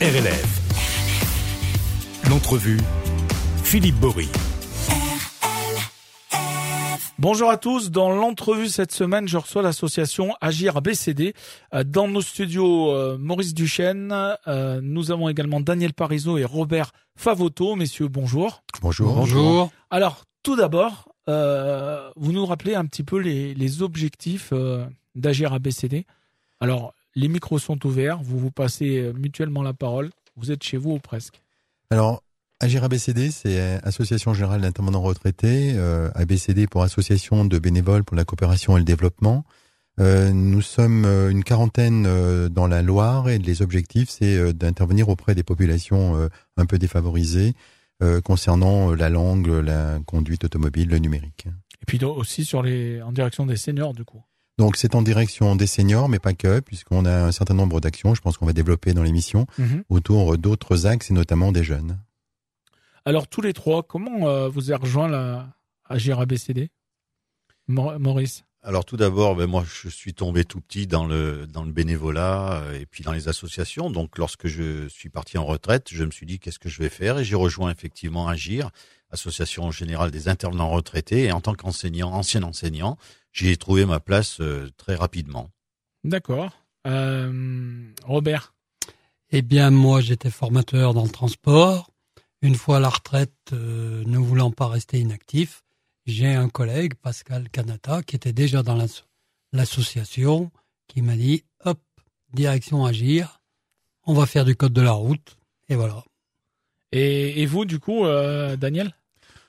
RLF. L'entrevue, Philippe Bory. Bonjour à tous. Dans l'entrevue cette semaine, je reçois l'association Agir ABCD. Euh, Dans nos studios, euh, Maurice Duchesne. euh, Nous avons également Daniel Parizeau et Robert Favoto. Messieurs, bonjour. Bonjour. Bonjour. Alors, tout d'abord, euh, vous nous rappelez un petit peu les, les objectifs euh, d'Agir ABCD. Alors, les micros sont ouverts. Vous vous passez euh, mutuellement la parole. Vous êtes chez vous ou presque. Alors, Agir ABCD, c'est euh, Association Générale d'Intervenants Retraités, euh, ABCD pour Association de bénévoles pour la coopération et le développement. Euh, nous sommes une quarantaine euh, dans la Loire et les objectifs, c'est d'intervenir auprès des populations un peu défavorisées concernant la langue, la conduite automobile, le numérique. Et puis aussi sur les, en direction des seniors, du coup. Donc c'est en direction des seniors, mais pas que, puisqu'on a un certain nombre d'actions, je pense qu'on va développer dans l'émission, autour d'autres axes et notamment des jeunes. Alors tous les trois, comment euh, vous avez rejoint la Agir ABCD Mau- Maurice? Alors tout d'abord, ben moi je suis tombé tout petit dans le dans le bénévolat euh, et puis dans les associations. Donc lorsque je suis parti en retraite, je me suis dit qu'est-ce que je vais faire? Et j'ai rejoint effectivement Agir, Association générale des intervenants retraités et en tant qu'enseignant, ancien enseignant, j'ai trouvé ma place euh, très rapidement. D'accord. Euh, Robert Eh bien, moi, j'étais formateur dans le transport. Une fois à la retraite, euh, ne voulant pas rester inactif, j'ai un collègue, Pascal Canata, qui était déjà dans l'asso- l'association, qui m'a dit, hop, direction Agir, on va faire du code de la route. Et voilà. et, et vous, du coup, euh, Daniel?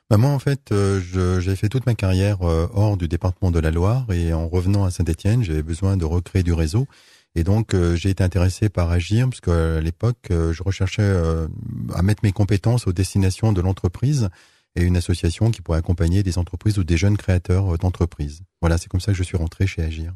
Bah, moi, en fait, euh, j'ai fait toute ma carrière euh, hors du département de la Loire et en revenant à Saint-Étienne, j'avais besoin de recréer du réseau. Et donc, euh, j'ai été intéressé par Agir parce qu'à l'époque, euh, je recherchais euh, à mettre mes compétences aux destinations de l'entreprise et une association qui pourrait accompagner des entreprises ou des jeunes créateurs euh, d'entreprises. Voilà, c'est comme ça que je suis rentré chez Agir.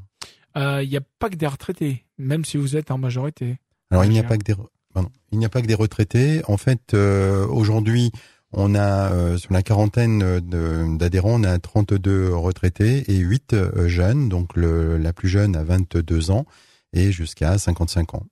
Euh, Il n'y a pas que des retraités, même si vous êtes en majorité. Alors, il n'y a pas que des, pardon, il n'y a pas que des retraités. En fait, euh, aujourd'hui, on a euh, sur la quarantaine de- d'adhérents, on a 32 retraités et 8 euh, jeunes. Donc, le, la plus jeune a 22 ans et jusqu'à 55 ans.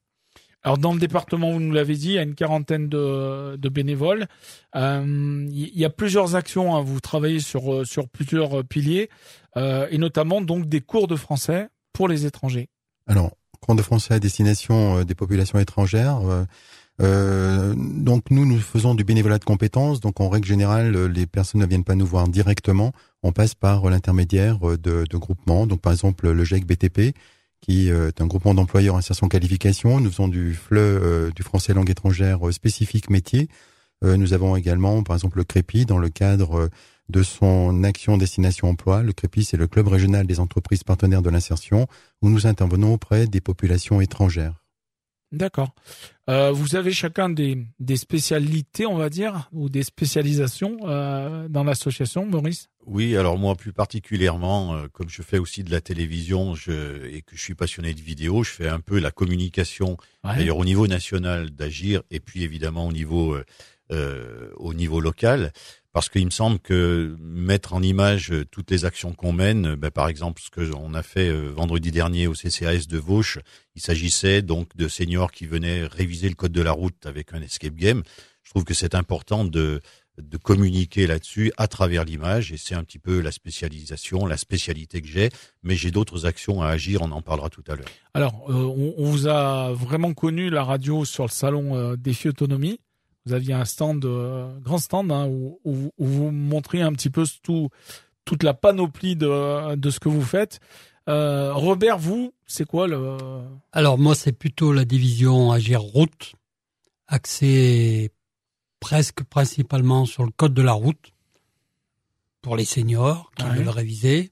Alors dans le département, vous nous l'avez dit, il y a une quarantaine de, de bénévoles. Euh, Il y a plusieurs actions. hein. Vous travaillez sur euh, sur plusieurs euh, piliers euh, et notamment donc des cours de français pour les étrangers. Alors, cours de français à destination euh, des populations étrangères. Euh, donc nous, nous faisons du bénévolat de compétences. Donc en règle générale, euh, les personnes ne viennent pas nous voir directement. On passe par euh, l'intermédiaire de, groupements. Donc par exemple le GEC BTP, qui est un groupement d'employeurs insertion qualification. Nous faisons du FLE, du français langue étrangère spécifique métier. Nous avons également par exemple le CREPI dans le cadre de son action destination emploi. Le CREPI, c'est le club régional des entreprises partenaires de l'insertion où nous intervenons auprès des populations étrangères. D'accord. Euh, vous avez chacun des, des spécialités, on va dire, ou des spécialisations euh, dans l'association, Maurice? Oui, alors moi plus particulièrement, euh, comme je fais aussi de la télévision je, et que je suis passionné de vidéo, je fais un peu la communication Ouais. d'ailleurs au niveau national d'agir et puis évidemment au niveau au niveau local parce qu'il me semble que mettre en image euh, toutes les actions qu'on mène ben, par exemple ce que on a fait euh, vendredi dernier au CCAS de Vauche il s'agissait donc de seniors qui venaient réviser le code de la route avec un escape game je trouve que c'est important de de communiquer là-dessus à travers l'image et c'est un petit peu la spécialisation, la spécialité que j'ai, mais j'ai d'autres actions à agir, on en parlera tout à l'heure. Alors, on, vous a vraiment connu la radio sur le salon Défi Autonomie. Vous aviez un stand, euh, grand stand, hein, où, où- où vous montriez un petit peu tout, toute la panoplie de, de ce que vous faites. Euh, Robert, vous, c'est quoi le Alors, moi, c'est plutôt la division Agir Route, axée presque principalement sur le code de la route pour les seniors qui Ouais. veulent réviser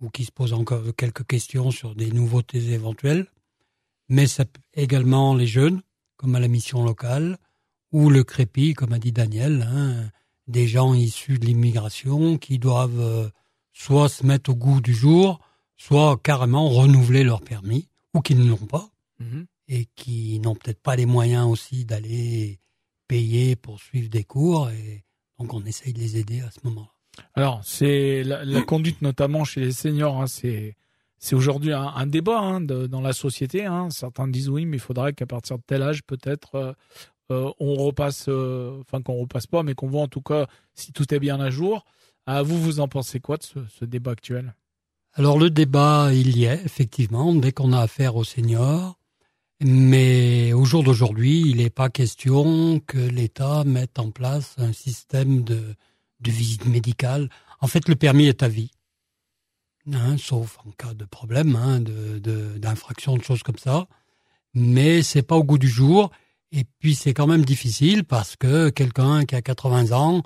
ou qui se posent encore quelques questions sur des nouveautés éventuelles. Mais ça également les jeunes, comme à la mission locale, ou le crépi, comme a dit Daniel, hein, des gens issus de l'immigration qui doivent euh, soit se mettre au goût du jour, soit carrément renouveler leur permis, ou qui ne l'ont pas et qui n'ont peut-être pas les moyens aussi d'aller payer pour suivre des cours. Et donc, on essaye de les aider à ce moment-là. Alors, c'est la, la conduite notamment chez les seniors, hein, c'est c'est aujourd'hui un, débat hein, dans la société. Hein. Certains disent oui, mais il faudrait qu'à partir de tel âge, peut-être, euh, euh, on repasse, euh, enfin qu'on repasse pas, mais qu'on voit en tout cas si tout est bien à jour. À vous, vous en pensez quoi de ce, débat actuel? Alors le débat, il y est effectivement dès qu'on a affaire aux seniors, mais au jour d'aujourd'hui, il n'est pas question que l'État mette en place un système de, de visite médicale. En fait, le permis est à vie. Hein, sauf en cas de problème, hein, d'infraction, de, choses comme ça. Mais c'est pas au goût du jour. Et puis c'est quand même difficile parce que quelqu'un qui a 80 ans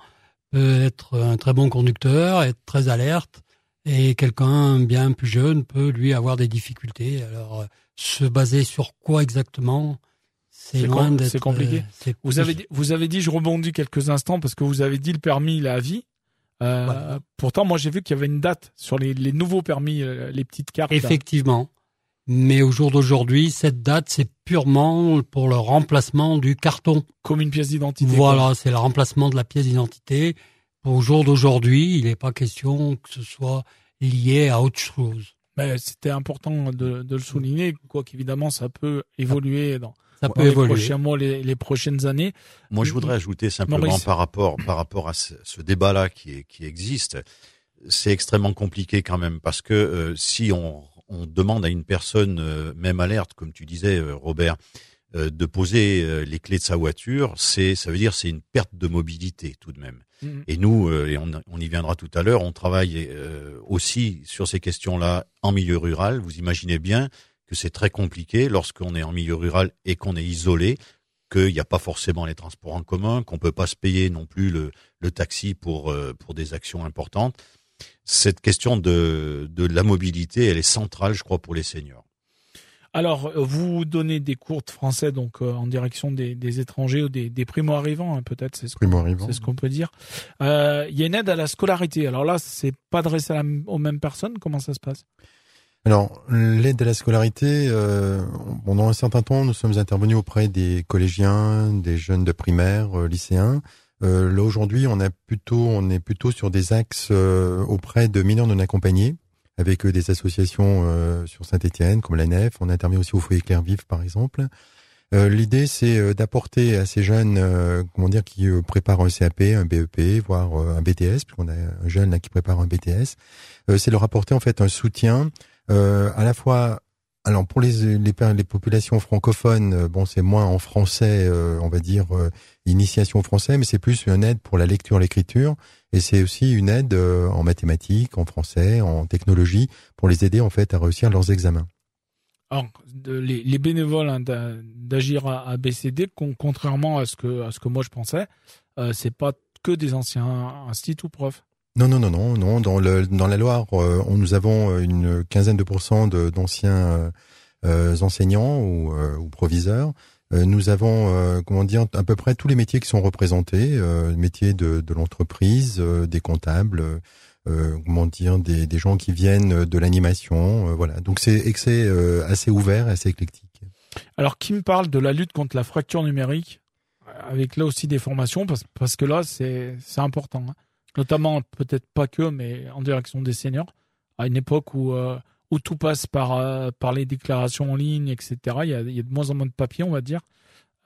peut être un très bon conducteur, être très alerte, et quelqu'un bien plus jeune peut lui avoir des difficultés. Alors se baser sur quoi exactement c'est loin d'être. C'est compliqué. Euh, vous avez dit, vous avez dit, je rebondis quelques instants parce que vous avez dit le permis, la vie. Euh, pourtant, moi, j'ai vu qu'il y avait une date sur les, nouveaux permis, euh, les petites cartes. Effectivement. Mais au jour d'aujourd'hui, cette date, c'est purement pour le remplacement du carton. Comme une pièce d'identité. Voilà, c'est le remplacement de la pièce d'identité. Au jour d'aujourd'hui, il n'est pas question que ce soit lié à autre chose. Mais c'était important de, le souligner, quoi qu'évidemment, ça peut évoluer dans, ça peut les prochains mois, les, prochaines années. Moi, je voudrais ajouter simplement par rapport par rapport à ce, débat-là qui, qui existe, c'est extrêmement compliqué quand même parce que euh, si on, on, demande à une personne, euh, même alerte, comme tu disais, euh, Robert, de poser les clés de sa voiture, c'est ça veut dire c'est une perte de mobilité tout de même. Mhm. Et nous, et on, on, y viendra tout à l'heure, on travaille aussi sur ces questions-là en milieu rural. Vous imaginez bien c'est très compliqué lorsqu'on est en milieu rural et qu'on est isolé, qu'il n'y a pas forcément les transports en commun, qu'on peut pas se payer non plus le, taxi pour, euh, pour des actions importantes. Cette question de, de la mobilité, elle est centrale, je crois, pour les seniors. Alors, euh, vous donnez des cours de français donc euh, en direction des, étrangers ou des, des primo-arrivants, hein, peut-être, c'est ce qu'on peut dire. Il y a une aide à la scolarité. Alors là, c'est pas adressé aux mêmes personnes. Comment ça se passe? Alors, l'aide à la scolarité, euh, pendant un certain temps, nous sommes intervenus auprès des collégiens, des jeunes de primaire, euh, lycéens. Euh, là aujourd'hui, on a plutôt, on est plutôt sur des axes euh, auprès de mineurs non accompagnés, avec des associations sur Saint-Étienne, comme l'ANF. On intervient aussi au foyer Clair Vive, par exemple. L'idée, c'est d'apporter à ces jeunes, comment dire, qui préparent un CAP, un BEP, voire un BTS, puisqu'on a un jeune là qui prépare un BTS, c'est leur apporter en fait un soutien euh, à la fois alors pour les, les, les populations francophones, euh, bon c'est moins en français, euh, on va dire initiation au français, mais c'est plus une aide pour la lecture, l'écriture, et c'est aussi une aide en mathématiques, en français, en technologie, pour les aider en fait à réussir leurs examens. Alors, les, les, bénévoles hein, d'agir à, BCD, contrairement à ce que à ce que moi je pensais, c'est pas que des anciens instituts ou profs. Non, non, non, non, non. Dans, le, dans la Loire, euh, nous avons euh, une quinzaine de pourcents d'anciens euh, enseignants ou, ou proviseurs. nous avons, comment dire, à peu près tous les métiers qui sont représentés, métiers de, de l'entreprise, des comptables, comment dire, des, des gens qui viennent de l'animation, voilà. Donc c'est assez ouvert, assez éclectique. Alors, qui me parle de la lutte contre la fracture numérique, avec là aussi des formations, parce, parce que là c'est important. Hein notamment peut-être pas que, mais en direction des seniors, à une époque où euh, tout passe par euh, par les déclarations en ligne, etc. Il y, a, de moins en moins de papiers, on va dire.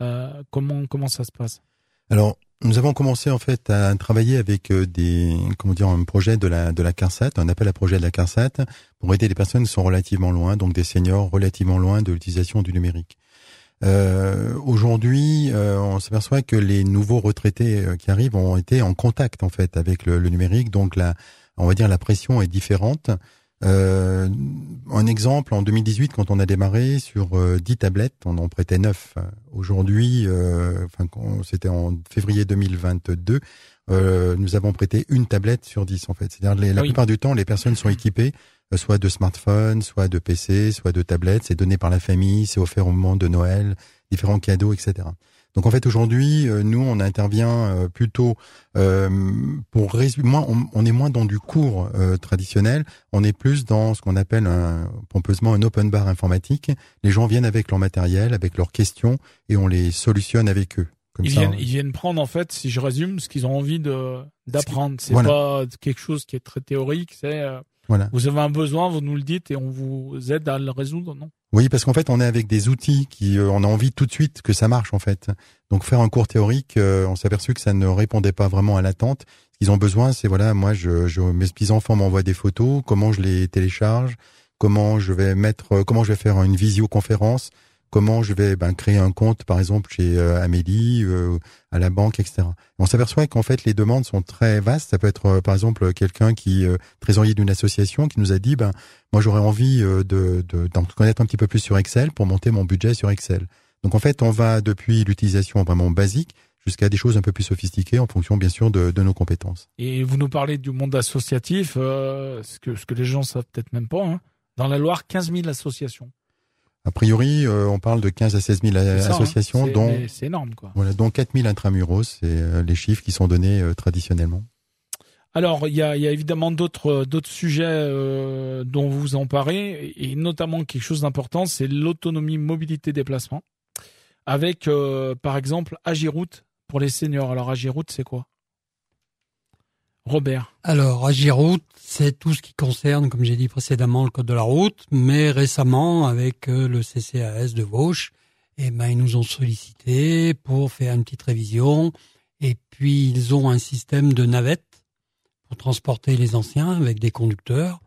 Euh, comment comment ça se passe? Alors, nous avons commencé en fait à travailler avec des comment dire un projet de la de la CARSAT, un appel à projet de la CARSAT pour aider les personnes qui sont relativement loin, donc des seniors relativement loin de l'utilisation du numérique. Euh, Aujourd'hui, euh, on s'aperçoit que les nouveaux retraités euh, qui arrivent ont été en contact en fait avec le, numérique, donc la, on va dire la pression est différente. Euh, un exemple, en 2018, quand on a démarré sur 10 tablettes, on en prêtait 9. Aujourd'hui, enfin, c'était en février 2022, nous avons prêté une tablette sur 10 en fait. C'est-à-dire la plupart du temps, les personnes sont équipées euh, soit de smartphones, soit de PC, soit de tablettes. C'est donné par la famille, c'est offert au moment de Noël, différents cadeaux, etc. Donc en fait aujourd'hui, euh, nous on intervient euh, plutôt pour moins, on, est moins dans du cours traditionnel, on est plus dans ce qu'on appelle un, pompeusement un open bar informatique. Les gens viennent avec leur matériel, avec leurs questions et on les solutionne avec eux. ils, viennent, ils viennent prendre en fait, si je résume, ce qu'ils ont envie de d'apprendre. C'est pas quelque chose qui est très théorique, c'est Voilà. Vous avez un besoin, vous nous le dites et on vous aide à le résoudre, non? Oui, parce qu'en fait, on est avec des outils qui, euh, on a envie tout de suite que ça marche en fait. Donc faire un cours théorique, euh, on s'est aperçu que ça ne répondait pas vraiment à l'attente. Ce qu'ils ont besoin, c'est voilà, moi, je, je, mes petits enfants m'envoient des photos, comment je les télécharge, comment je vais mettre, euh, comment je vais faire une visioconférence, comment je vais ben, créer un compte, par exemple, chez euh, Amélie, euh, à la banque, etc. On s'aperçoit qu'en fait, les demandes sont très vastes. Ça peut être, euh, par exemple, quelqu'un qui, trésorier d'une association, qui nous a dit, ben, moi, j'aurais envie de, d'en connaître un petit peu plus sur Excel pour monter mon budget sur Excel. Donc, en fait, on va depuis l'utilisation vraiment basique jusqu'à des choses un peu plus sophistiquées en fonction, bien sûr, de, de nos compétences. Et vous nous parlez du monde associatif, ce, que, ce que les gens savent peut-être même pas. Hein. Dans la Loire, 15 000 associations. A priori, euh, on parle de 15 à 16 000 hein. associations, dont c'est énorme, quoi. Voilà, dont 4 000 intramuros, c'est euh, les chiffres qui sont donnés euh, traditionnellement. Alors, il y a, y a, évidemment d'autres d'autres sujets dont vous vous emparez, et notamment quelque chose d'important, c'est l'autonomie mobilité déplacement, avec par exemple Agiroute pour les seniors. Alors Agiroute, c'est quoi? Robert. Alors, Agiroute, c'est tout ce qui concerne, comme j'ai dit précédemment, le code de la route, mais récemment, avec euh, le CCAS de Vauche, eh ben, ils nous ont sollicité pour faire une petite révision. Et puis, ils ont un système de navette pour transporter les anciens avec des conducteurs.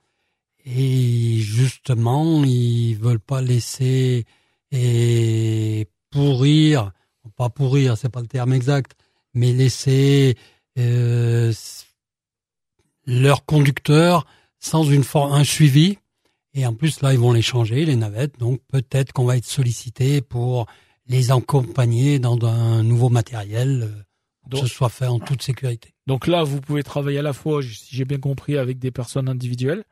Et justement, ils veulent pas laisser et pourrir, pas pourrir, c'est pas le terme exact, mais laisser euh, leurs conducteurs sans une un suivi. Et en plus, là, ils vont les changer, les navettes. Donc, peut-être qu'on va être sollicité pour les accompagner dans un nouveau matériel, euh, que ce soit fait en toute sécurité. Donc là, vous pouvez travailler à la fois, si j'ai bien compris, avec des personnes individuelles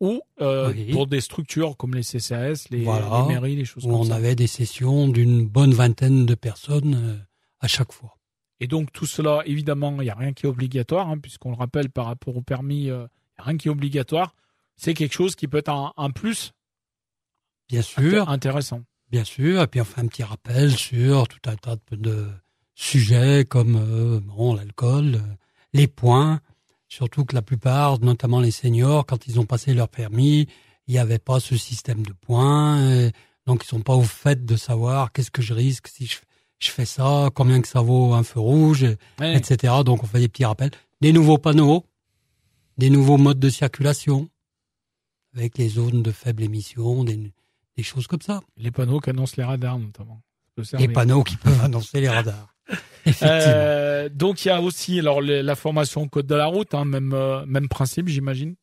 ou euh, pour des structures comme les CCAS, les, mairies, les choses comme on avait des sessions d'une bonne vingtaine de personnes euh, à chaque fois. Et donc tout cela, évidemment, il n'y a rien qui est obligatoire, hein, puisqu'on le rappelle par rapport au permis, euh, il n'y a rien qui est obligatoire. C'est quelque chose qui peut être un, plus. Bien sûr. Intéressant. Bien sûr. Et puis on fait un petit rappel sur tout un tas de, sujets comme euh, bon, l'alcool, euh, les points. Surtout que la plupart, notamment les seniors, quand ils ont passé leur permis, il n'y avait pas ce système de points. donc ils sont pas au fait de savoir qu'est-ce que je risque si je je fais ça, combien que ça vaut un feu rouge, etc. Donc on fait des petits rappels. Des nouveaux panneaux, des nouveaux modes de circulation, avec les zones de faible émission, des, choses comme ça. Les panneaux qui annoncent les radars notamment. Les panneaux qui peuvent annoncer les radars. Effectivement. Euh, donc il y a aussi alors la formation au code de la route, hein, même euh, même principe j'imagine.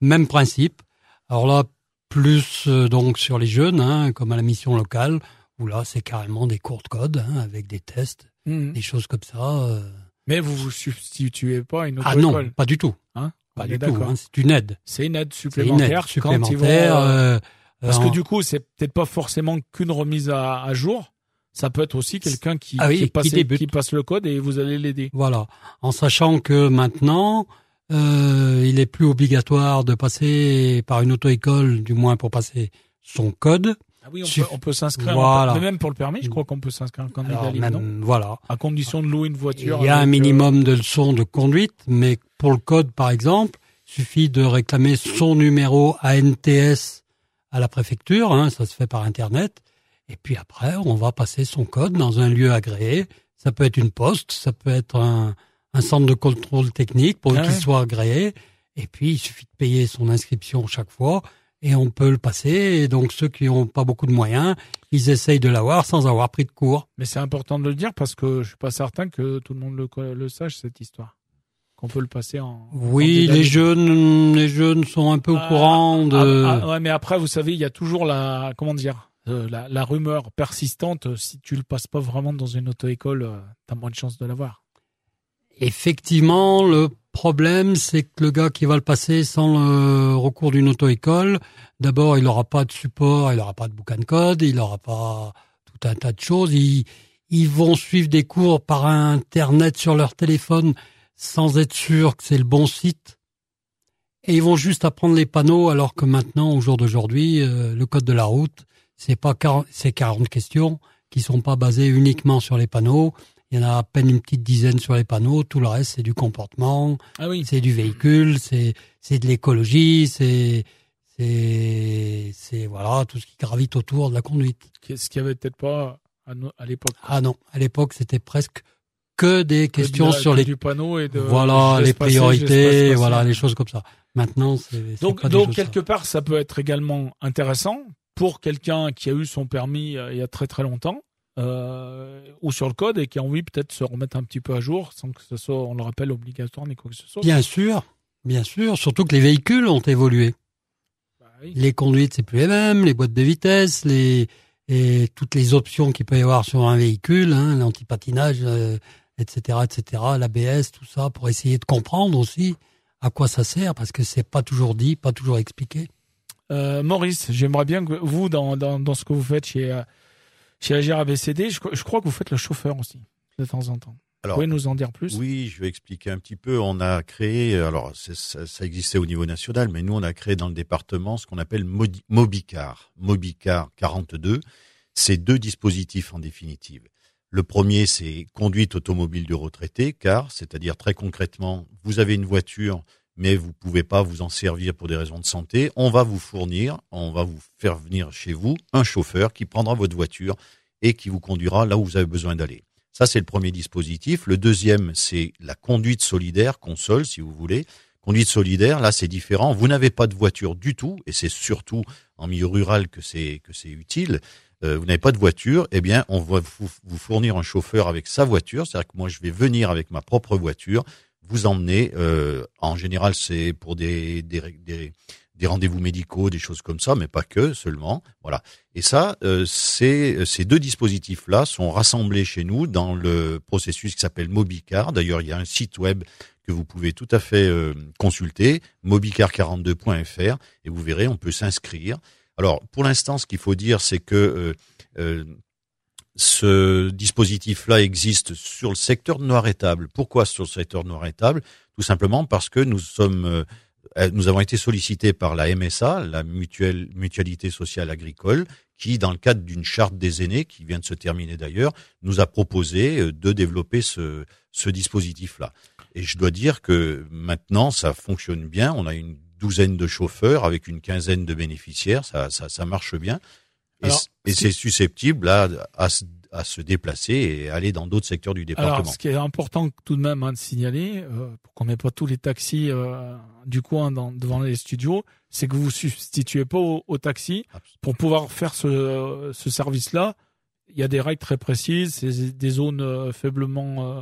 Même principe. Alors là plus euh, donc sur les jeunes, hein, comme à la mission locale, où là, c'est carrément des cours de code hein, avec des tests, mmh. des choses comme ça. Euh. Mais vous vous substituez pas à une autre ah non, pas du tout. Hein? Pas du tout. Hein, c'est une aide. C'est une aide supplémentaire. Une aide supplémentaire. Euh, parce que du coup, c'est peut-être pas forcément qu'une remise à, jour. Ça peut être aussi quelqu'un qui, ah qui, passe, qui, passe le code et vous allez l'aider. Voilà. En sachant que maintenant, euh, il est plus obligatoire de passer par une auto-école, du moins pour passer son code. Ah oui, on peut, s'inscrire. Voilà. même pour le permis, je crois qu'on peut s'inscrire en candidat libre, Voilà. À condition de louer une voiture. Il y a un euh, minimum de leçons de conduite, mais pour le code, par exemple, suffit de réclamer son numéro ANTS à la préfecture, hein, ça se fait par Internet. Et puis après, on va passer son code dans un lieu agréé. Ça peut être une poste, ça peut être un, centre de contrôle technique pour ah qu'il soit agréé. Et puis, il suffit de payer son inscription chaque fois et on peut le passer. Et donc ceux qui n'ont pas beaucoup de moyens, ils essayent de l'avoir sans avoir pris de cours. Mais c'est important de le dire parce que je suis pas certain que tout le monde le, le sache cette histoire. Qu'on peut le passer en. Oui, les jeunes, les jeunes sont un peu au ah, courant de. Ah, ah, ouais, mais après, vous savez, il y a toujours la, comment dire, euh, la, la, rumeur persistante. Si tu le passes pas vraiment dans une auto-école, euh, tu as moins de chances de l'avoir. Effectivement, le problème, c'est que le gars qui va le passer sans le recours d'une auto-école, d'abord, il n'aura pas de support, il n'aura pas de bouquin de code, il n'aura pas tout un tas de choses. Ils, vont suivre des cours par Internet sur leur téléphone sans être sûr que c'est le bon site. Et ils vont juste apprendre les panneaux, alors que maintenant, au jour d'aujourd'hui, euh, le code de la route, c'est pas 40, c'est 40 questions qui sont pas basées uniquement sur les panneaux. Il y en a à peine une petite dizaine sur les panneaux. Tout le reste, c'est du comportement, Ah oui. c'est du véhicule, c'est c'est de l'écologie, c'est c'est c'est voilà tout ce qui gravite autour de la conduite. Ce qu'il y avait peut-être pas à, l'époque. Ah non, à l'époque, c'était presque que des Que questions du- sur que les du panneau et de voilà les passer, priorités, voilà les choses comme ça. Maintenant, c'est Donc, pas donc ça. quelque part, ça peut être également intéressant pour quelqu'un qui a eu son permis euh, il y a très très longtemps euh, ou sur le code et qui a envie peut-être de se remettre un petit peu à jour sans que ce soit, on le rappelle, obligatoire ni quoi que ce soit. Bien sûr, bien sûr, surtout que les véhicules ont évolué. Bah oui. Les conduites, c'est plus les mêmes, les boîtes de vitesse, les et toutes les options qu'il peut y avoir sur un véhicule, hein, l'antipatinage, euh, etc., etc., l'ABS, tout ça, pour essayer de comprendre aussi à quoi ça sert, parce que c'est pas toujours dit, pas toujours expliqué. Euh, Maurice, j'aimerais bien que vous, dans, dans, dans ce que vous faites chez, euh, chez Agir ABCD, je, je crois que vous faites le chauffeur aussi, de temps en temps. Alors, vous pouvez nous en dire plus? Oui, je vais expliquer un petit peu. On a créé, alors ça, ça existait au niveau national, mais nous on a créé dans le département ce qu'on appelle Mobicar. Mobicar 42, c'est deux dispositifs en définitive. Le premier, c'est conduite automobile du retraité, car, c'est-à-dire très concrètement, vous avez une voiture, mais vous pouvez pas vous en servir pour des raisons de santé. On va vous fournir, on va vous faire venir chez vous un chauffeur qui prendra votre voiture et qui vous conduira là où vous avez besoin d'aller. Ça, c'est le premier dispositif. Le deuxième, c'est la conduite solidaire, console, si vous voulez. Conduite solidaire, là, c'est différent. Vous n'avez pas de voiture du tout, et c'est surtout en milieu rural que c'est que c'est utile. Euh, vous n'avez pas de voiture, eh bien, on va vous fournir un chauffeur avec sa voiture. C'est-à-dire que moi, je vais venir avec ma propre voiture, vous emmener. euh, en général, c'est pour des des, des, des rendez-vous médicaux, des choses comme ça, mais pas que seulement. Voilà. Et ça, euh, ces deux dispositifs-là sont rassemblés chez nous dans le processus qui s'appelle Mobicar. D'ailleurs, il y a un site web que vous pouvez tout à fait euh, consulter, mobicar42.fr, et vous verrez, on peut s'inscrire. Alors, pour l'instant, ce qu'il faut dire, c'est que euh, euh, ce dispositif-là existe sur le secteur noir étable. Pourquoi sur le secteur noir étable Tout simplement parce que nous sommes euh, euh, nous avons été sollicités par la MSA, la mutuelle, mutualité sociale agricole, qui, dans le cadre d'une charte des aînés, qui vient de se terminer d'ailleurs, nous a proposé euh, de développer ce, ce dispositif-là. Et je dois dire que maintenant, ça fonctionne bien. On a une douzaine de chauffeurs avec une quinzaine de bénéficiaires. Ça, ça, ça marche bien. Et, Alors, c'est susceptible là, à, se- à se déplacer et aller dans d'autres secteurs du département. Alors, ce qui est important tout de même hein, de signaler, euh, pour qu'on n'ait pas tous les taxis euh, du coin dans, devant les studios, c'est que vous vous substituez pas au, au taxi. Pour pouvoir faire ce, ce service-là, il y a des règles très précises, c'est des zones euh, faiblement euh,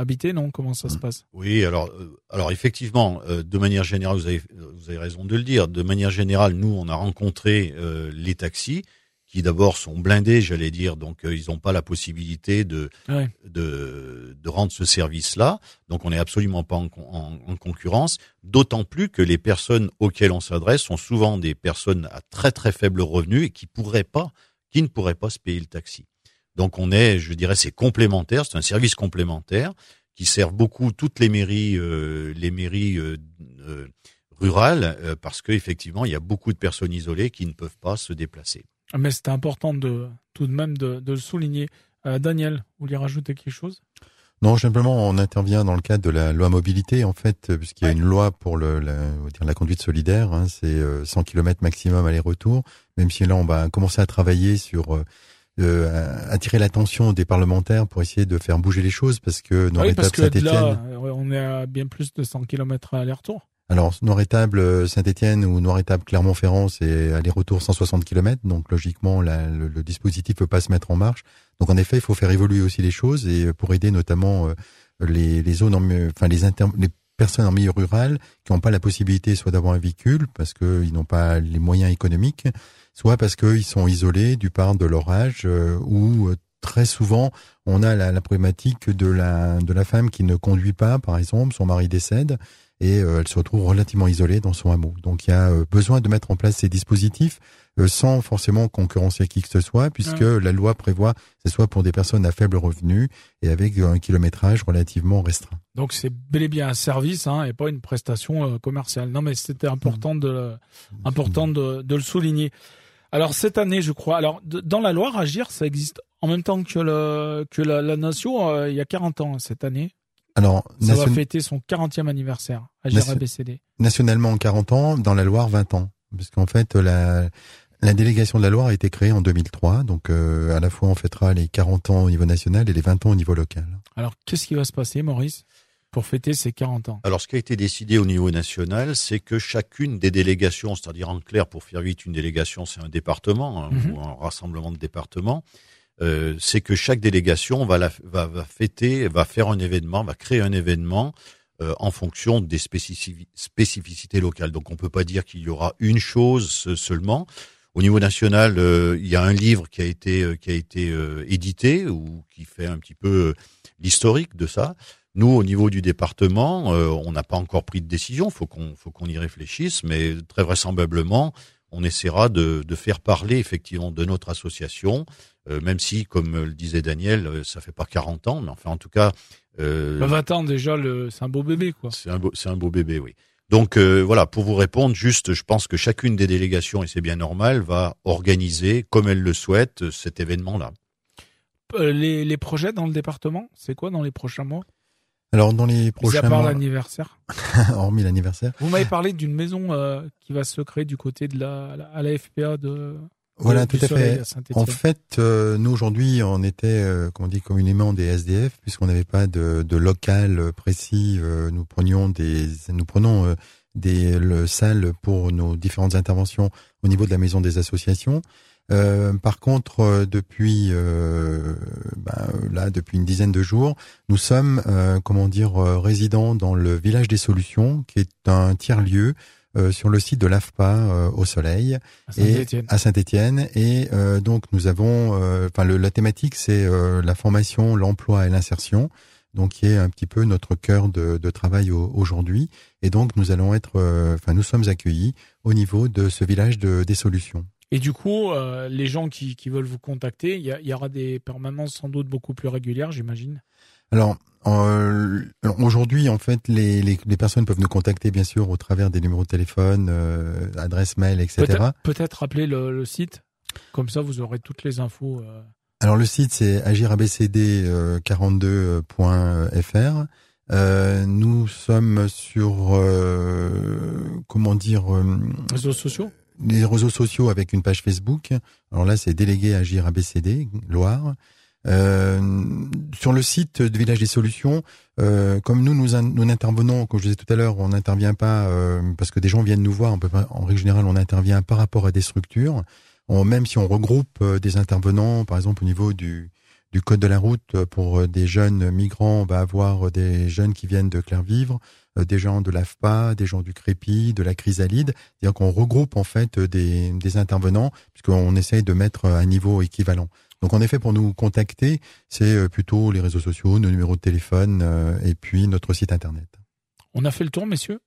habitées, non? Comment ça se passe? Oui, alors, euh, alors effectivement, euh, de manière générale, vous avez, vous avez raison de le dire. De manière générale, nous, on a rencontré euh, les taxis qui d'abord sont blindés, j'allais dire, donc euh, ils n'ont pas la possibilité de, Ouais. de, de rendre ce service-là. Donc on n'est absolument pas en, con- en- en concurrence, d'autant plus que les personnes auxquelles on s'adresse sont souvent des personnes à très très faible revenu et qui pourraient pas, qui ne pourraient pas se payer le taxi. Donc on est, je dirais, c'est complémentaire, c'est un service complémentaire qui sert beaucoup toutes les mairies, euh, les mairies euh, euh, rurales, euh, parce qu'effectivement il y a beaucoup de personnes isolées qui ne peuvent pas se déplacer. Mais c'était important de tout de même de, de le souligner. Euh, Daniel, vous voulez rajouter quelque chose? Non, simplement, on intervient dans le cadre de la loi mobilité, en fait, puisqu'il y a Ouais. une loi pour le, la, dire conduite solidaire. Hein, c'est euh, 100 km maximum aller-retour. Même si là, on va commencer à travailler sur euh, euh, attirer l'attention des parlementaires pour essayer de faire bouger les choses, parce que dans Oui, Saint-Étienne, euh, on est à bien plus de 100 km aller-retour. alors Noir-Étable Saint-Étienne ou Noir-Étable Clermont-Ferrand, c'est aller-retour 160 km, donc logiquement la- le, le dispositif peut pas se mettre en marche. Donc en effet, il faut faire évoluer aussi les choses et euh, pour aider notamment euh, les, les zones, en, enfin les, inter, les personnes en milieu rural qui n'ont pas la possibilité soit d'avoir un véhicule parce qu'ils n'ont pas les moyens économiques, soit parce qu'ils sont isolés du part de leur âge euh, ou euh, très souvent on a la, la problématique de la de la femme qui ne conduit pas, par exemple, son mari décède et euh, elle se retrouve relativement isolée dans son hameau. Donc il y a euh, besoin de mettre en place ces dispositifs euh, sans forcément concurrencer qui que ce soit, puisque la loi prévoit que ce soit pour des personnes à faible revenu et avec un kilométrage relativement restreint. Donc c'est bel et bien un service hein, et pas une prestation commerciale. Non mais c'était important de le- important de, de le souligner. Alors cette année, je crois. Alors de- dans la Loire, agir, ça existe en même temps que, le, que la, la nation, euh, il y a 40 ans cette année. Alors, Ça va fêter son 40e anniversaire à Nation- GRABCD. nationalement 40 ans, dans la Loire 20 ans. Parce qu'en fait, la, la délégation de la Loire a été créée en 2003. Donc, euh, à la fois, on fêtera les 40 ans au niveau national et les 20 ans au niveau local. Alors, qu'est-ce qui va se passer, Maurice, pour fêter ses 40 ans? Alors, ce qui a été décidé au niveau national, c'est que chacune des délégations, c'est-à-dire en clair, pour faire vite, une délégation, c'est un département hein, Mhm. ou un rassemblement de départements. Euh, c'est que chaque délégation va, la, va, va fêter, va faire un événement, va créer un événement euh, en fonction des spécifi- spécificités locales. Donc, on peut pas dire qu'il y aura une chose seulement. Au niveau national, euh, il y a un livre qui a été euh, qui a été euh, édité ou qui fait un petit peu l'historique de ça. Nous, au niveau du département, on n'a pas encore pris de décision. Faut qu'on faut qu'on y réfléchisse, mais très vraisemblablement, on essaiera de, de faire parler effectivement de notre association, euh, même si, comme le disait Daniel, euh, ça fait pas 40 ans, mais enfin en tout cas, euh, Bah, 20 ans, déjà, c'est un beau bébé, quoi. c'est un beau, un beau bébé, oui. Donc euh, voilà, pour vous répondre, juste, je pense que chacune des délégations, et c'est bien normal, va organiser, comme elle le souhaite, euh, cet événement-là. Euh, Les, les projets dans le département, c'est quoi dans les prochains mois? Alors, dans les Mis à prochains part l'anniversaire. hormis l'anniversaire, Vous m'avez parlé d'une maison euh, qui va se créer du côté de la, à la FPA de. voilà, tout à fait. à. En fait, euh, nous aujourd'hui, on était, euh, comme on dit communément, des SDF, puisqu'on n'avait pas de, de local précis. euh, nous prenions des, nous prenons euh, des le, salles pour nos différentes interventions au niveau de la maison des associations. Euh, par contre, euh, depuis euh, ben, là, depuis une dizaine de jours, nous sommes, euh, comment dire, euh, résidents dans le village des Solutions, qui est un tiers lieu euh, sur le site de l'AFPA euh, au Soleil à et Saint-Étienne. à Saint-Étienne. Et euh, donc nous avons, enfin la thématique c'est euh, la formation, l'emploi et l'insertion, donc qui est un petit peu notre cœur de, de travail au- aujourd'hui. Et donc nous allons être, euh, enfin nous sommes accueillis au niveau de ce village de, des solutions. Et du coup, euh, les gens qui, qui veulent vous contacter, il y, y aura des permanences sans doute beaucoup plus régulières, j'imagine. Alors euh, aujourd'hui en fait les, les, les personnes peuvent nous contacter bien sûr au travers des numéros de téléphone, euh, adresse mail, etc. Peut-être peut-être rappeler le, le site. Comme ça, vous aurez toutes les infos. euh. Alors le site c'est agirabcd42.fr. Euh, nous sommes sur euh, comment dire euh, réseaux sociaux? Les réseaux sociaux avec une page Facebook. Alors là c'est délégué Agir ABCD Loire. Euh, sur le site de Village des Solutions, euh, comme nous, nous, nous n'intervenons, comme je disais tout à l'heure, on n'intervient pas euh, parce que des gens viennent nous voir. En règle générale, on intervient par rapport à des structures. Même si on regroupe euh, des intervenants, par exemple au niveau du, du code de la route euh, pour euh, des jeunes migrants, on va avoir des jeunes qui viennent de Clairvivre, des gens de l'AFPA, des gens du Crépi, de la Chrysalide. C'est-à-dire qu'on regroupe en fait euh, des, des intervenants puisqu'on essaye de mettre euh, un niveau équivalent. Donc en effet, pour nous contacter, c'est euh, plutôt les réseaux sociaux, nos numéros de téléphone euh, et puis notre site internet. On a fait le tour, messieurs?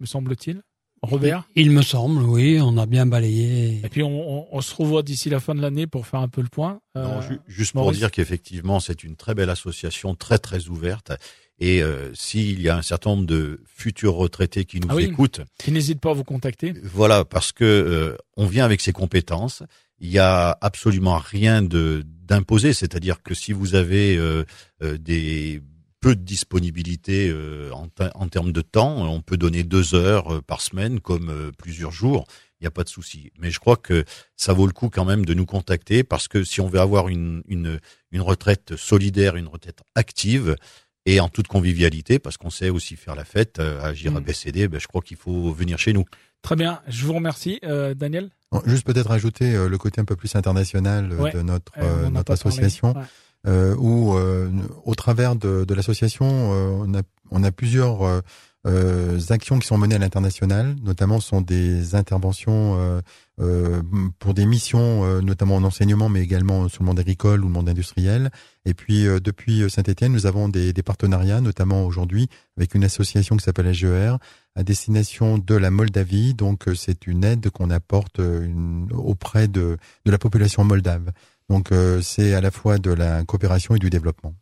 Me semble-t-il? Robert? Il me semble, oui, on a bien balayé. Et puis on, on- on se revoit d'ici la fin de l'année pour faire un peu le point. Non, Euh, ju- juste pour dire qu'effectivement, c'est une très belle association, très très ouverte. Et euh, s'il y a un certain nombre de futurs retraités qui nous Ah oui. écoutent, qui n'hésite pas à vous contacter. voilà, parce que euh, on vient avec ses compétences. Il y a absolument rien de d'imposé, c'est-à-dire que si vous avez euh, euh, des peu de disponibilité euh, en, en termes de temps, on peut donner deux heures euh, par semaine comme euh, plusieurs jours. Il n'y a pas de souci. Mais je crois que ça vaut le coup quand même de nous contacter parce que si on veut avoir une, une, une retraite solidaire, une retraite active et en toute convivialité, parce qu'on sait aussi faire la fête, euh, agir à Mm. BCD, ben, je crois qu'il faut venir chez nous. Très bien, je vous remercie. Euh, Daniel Juste peut-être ajouter euh, le côté un peu plus international euh, Ouais. de notre Euh, euh, notre parlé. association. Ouais. Euh, où euh, au travers de, de l'association, euh, on, a, on a plusieurs euh, actions qui sont menées à l'international, notamment sont des interventions pour des missions, notamment en enseignement, mais également sur le monde agricole ou le monde industriel. Et puis depuis Saint-Étienne, nous avons des, des partenariats, notamment aujourd'hui avec une association qui s'appelle AGER, à destination de la Moldavie. Donc c'est une aide qu'on apporte auprès de, de la population moldave. Donc euh, c'est à la fois de la coopération et du développement.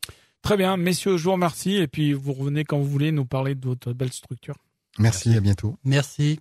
Très bien, messieurs, je vous remercie. Et puis vous revenez quand vous voulez nous parler de votre belle structure. Merci, à bientôt. Merci.